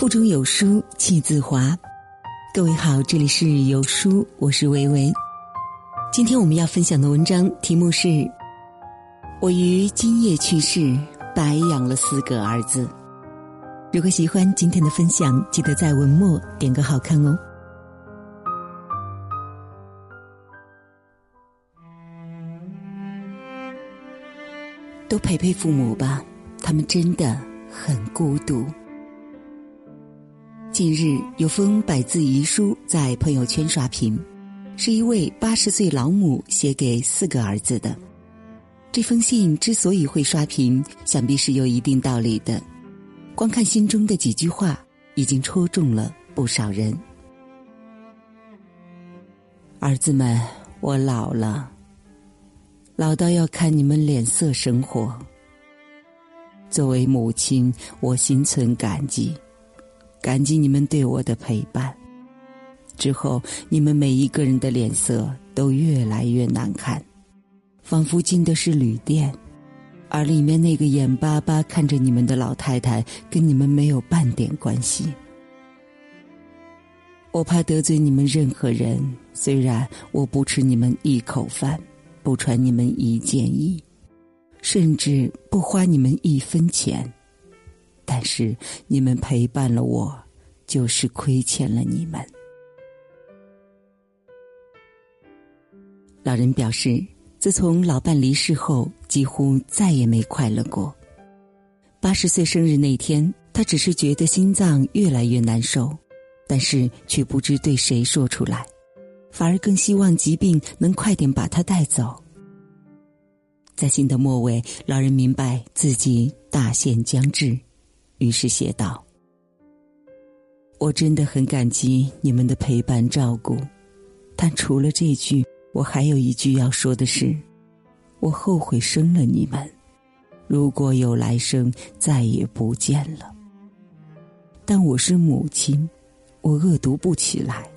腹中有书气自华。各位好，这里是有书，我是维维。今天我们要分享的文章题目是《我于今夜去世，白养了四个儿子》。如果喜欢今天的分享，记得在文末点个好看哦。都陪陪父母吧，他们真的很孤独。近日有封百字遗书在朋友圈刷屏，是一位八十岁老母写给四个儿子的。这封信之所以会刷屏，想必是有一定道理的。光看信中的几句话，已经戳中了不少人。儿子们，我老了。老到要看你们脸色生活。作为母亲，我心存感激，感激你们对我的陪伴。之后，你们每一个人的脸色都越来越难看，仿佛进的是旅店，而里面那个眼巴巴看着你们的老太太，跟你们没有半点关系。我怕得罪你们任何人，虽然我不吃你们一口饭。不传你们一件衣，甚至不花你们一分钱，但是你们陪伴了我，就是亏欠了你们。老人表示，自从老伴离世后，几乎再也没快乐过。八十岁生日那天，他只是觉得心脏越来越难受，但是却不知对谁说出来。反而更希望疾病能快点把他带走。在信的末尾，老人明白自己大限将至，于是写道：“我真的很感激你们的陪伴照顾，但除了这句，我还有一句要说的是：我后悔生了你们，如果有来生，再也不见了。但我是母亲，我恶毒不起来。”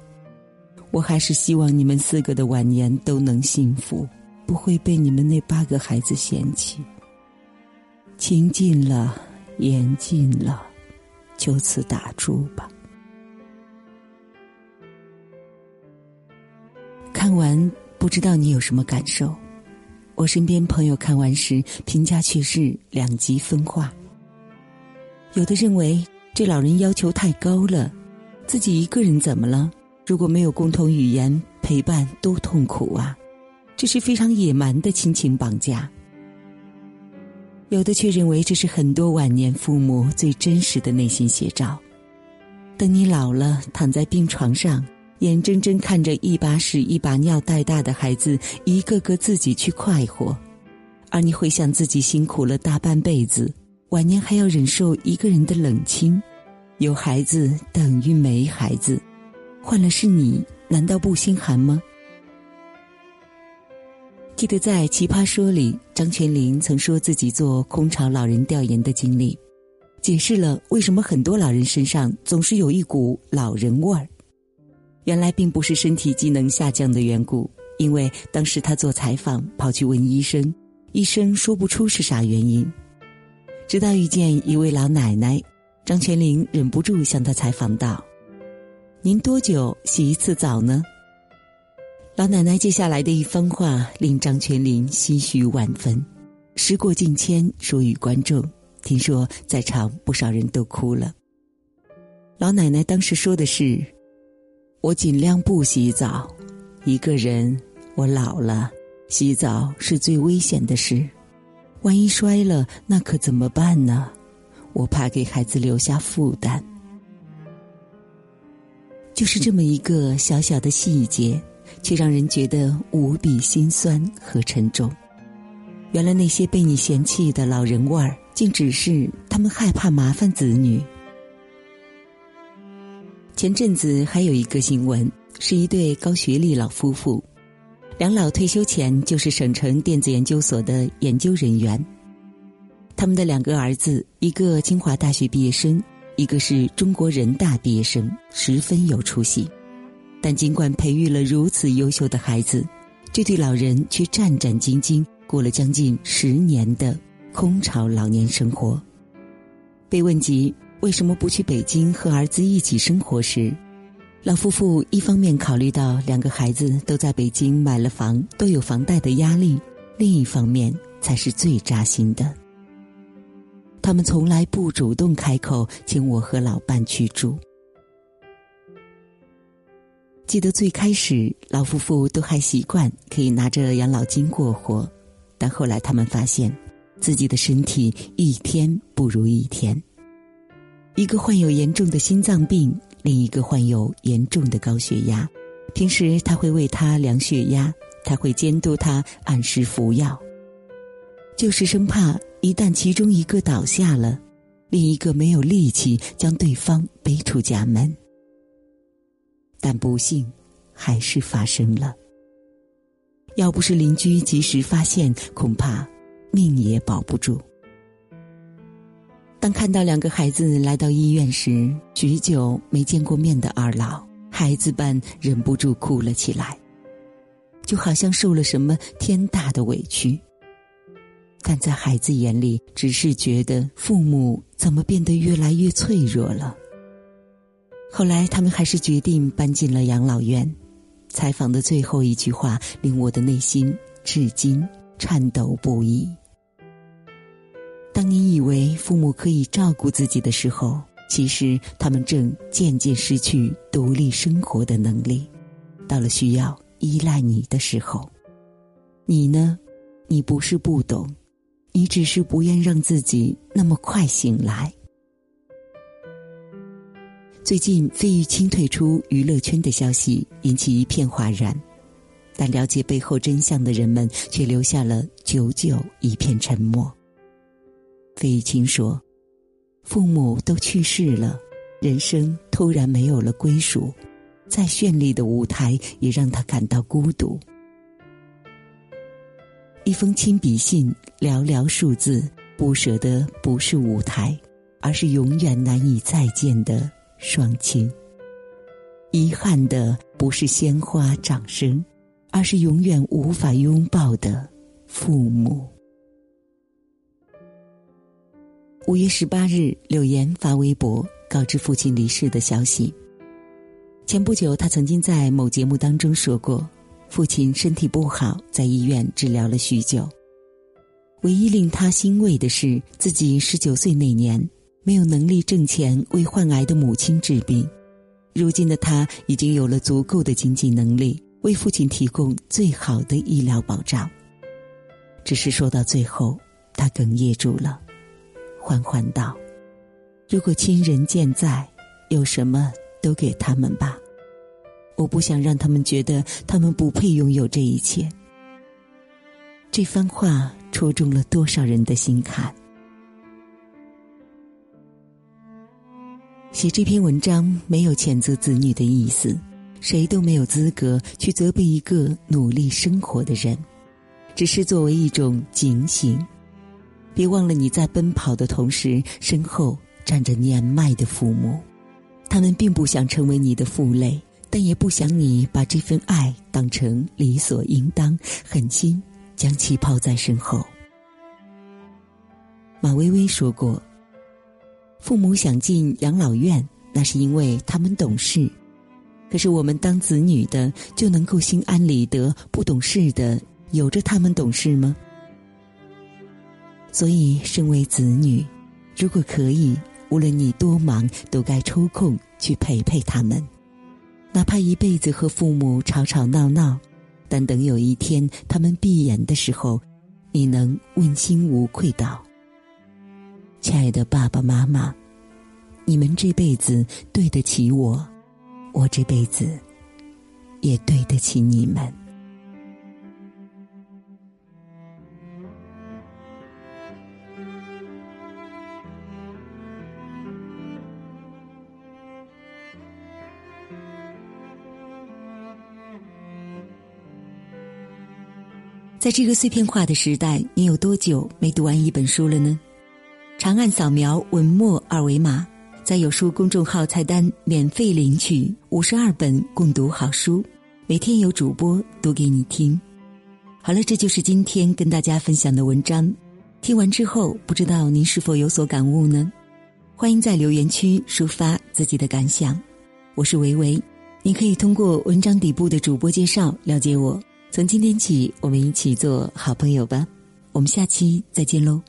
我还是希望你们四个的晚年都能幸福，不会被你们那八个孩子嫌弃。情尽了，言尽了，就此打住吧。看完不知道你有什么感受？我身边朋友看完时评价却是两极分化。有的认为这老人要求太高了，自己一个人怎么了？如果没有共同语言陪伴，多痛苦啊！这是非常野蛮的亲情绑架。有的却认为这是很多晚年父母最真实的内心写照。等你老了，躺在病床上，眼睁睁看着一把屎一把尿带大的孩子一个个自己去快活，而你回想自己辛苦了大半辈子，晚年还要忍受一个人的冷清，有孩子等于没孩子。换了是你，难道不心寒吗？记得在《奇葩说》里，张泉灵曾说自己做空巢老人调研的经历，解释了为什么很多老人身上总是有一股老人味儿。原来并不是身体机能下降的缘故，因为当时他做采访，跑去问医生，医生说不出是啥原因。直到遇见一位老奶奶，张泉灵忍不住向她采访道。您多久洗一次澡呢？老奶奶接下来的一番话令张泉灵唏嘘万分。时过境迁，说与观众，听说在场不少人都哭了。老奶奶当时说的是：“我尽量不洗澡，一个人，我老了，洗澡是最危险的事，万一摔了，那可怎么办呢？我怕给孩子留下负担。”就是这么一个小小的细节，却让人觉得无比心酸和沉重。原来那些被你嫌弃的老人味儿，竟只是他们害怕麻烦子女。前阵子还有一个新闻，是一对高学历老夫妇，两老退休前就是省城电子研究所的研究人员。他们的两个儿子，一个清华大学毕业生。一个是中国人大毕业生，十分有出息，但尽管培育了如此优秀的孩子，这对老人却战战兢兢过了将近十年的空巢老年生活。被问及为什么不去北京和儿子一起生活时，老夫妇一方面考虑到两个孩子都在北京买了房，都有房贷的压力；另一方面才是最扎心的。他们从来不主动开口请我和老伴去住。记得最开始，老夫妇都还习惯可以拿着养老金过活，但后来他们发现，自己的身体一天不如一天。一个患有严重的心脏病，另一个患有严重的高血压。平时他会为他量血压，他会监督他按时服药，就是生怕一旦其中一个倒下了，另一个没有力气将对方背出家门。但不幸，还是发生了。要不是邻居及时发现，恐怕命也保不住。当看到两个孩子来到医院时，许久没见过面的二老，孩子般忍不住哭了起来，就好像受了什么天大的委屈。但在孩子眼里，只是觉得父母怎么变得越来越脆弱了。后来，他们还是决定搬进了养老院。采访的最后一句话，令我的内心至今颤抖不已。当你以为父母可以照顾自己的时候，其实他们正渐渐失去独立生活的能力。到了需要依赖你的时候，你呢？你不是不懂，你只是不愿让自己那么快醒来。最近，费玉清退出娱乐圈的消息引起一片哗然，但了解背后真相的人们却留下了久久一片沉默。费玉清说：“父母都去世了，人生突然没有了归属，再绚丽的舞台也让他感到孤独。一封亲笔信，寥寥数字，不舍得不是舞台，而是永远难以再见的。”双亲，遗憾的不是鲜花掌声，而是永远无法拥抱的父母。五月十八日，柳岩发微博告知父亲离世的消息。前不久，他曾经在某节目当中说过，父亲身体不好，在医院治疗了许久。唯一令他欣慰的是，自己十九岁那年。没有能力挣钱为患癌的母亲治病，如今的他已经有了足够的经济能力，为父亲提供最好的医疗保障。只是说到最后，他哽咽住了，缓缓道：“如果亲人健在，有什么都给他们吧。我不想让他们觉得他们不配拥有这一切。”这番话戳中了多少人的心坎。写这篇文章没有谴责子女的意思，谁都没有资格去责备一个努力生活的人，只是作为一种警醒。别忘了你在奔跑的同时，身后站着年迈的父母，他们并不想成为你的负累，但也不想你把这份爱当成理所应当，狠心将其抛在身后。马薇薇说过。父母想进养老院，那是因为他们懂事。可是我们当子女的就能够心安理得，不懂事的有着他们懂事吗？所以，身为子女，如果可以，无论你多忙，都该抽空去陪陪他们。哪怕一辈子和父母吵吵闹闹，但等有一天他们闭眼的时候，你能问心无愧道。亲爱的爸爸妈妈，你们这辈子对得起我，我这辈子也对得起你们。在这个碎片化的时代，你有多久没读完一本书了呢？长按扫描文末二维码，在有书公众号菜单免费领取五十二本共读好书，每天有主播读给你听。好了，这就是今天跟大家分享的文章。听完之后，不知道您是否有所感悟呢？欢迎在留言区抒发自己的感想。我是维维，你可以通过文章底部的主播介绍了解我。从今天起，我们一起做好朋友吧。我们下期再见喽。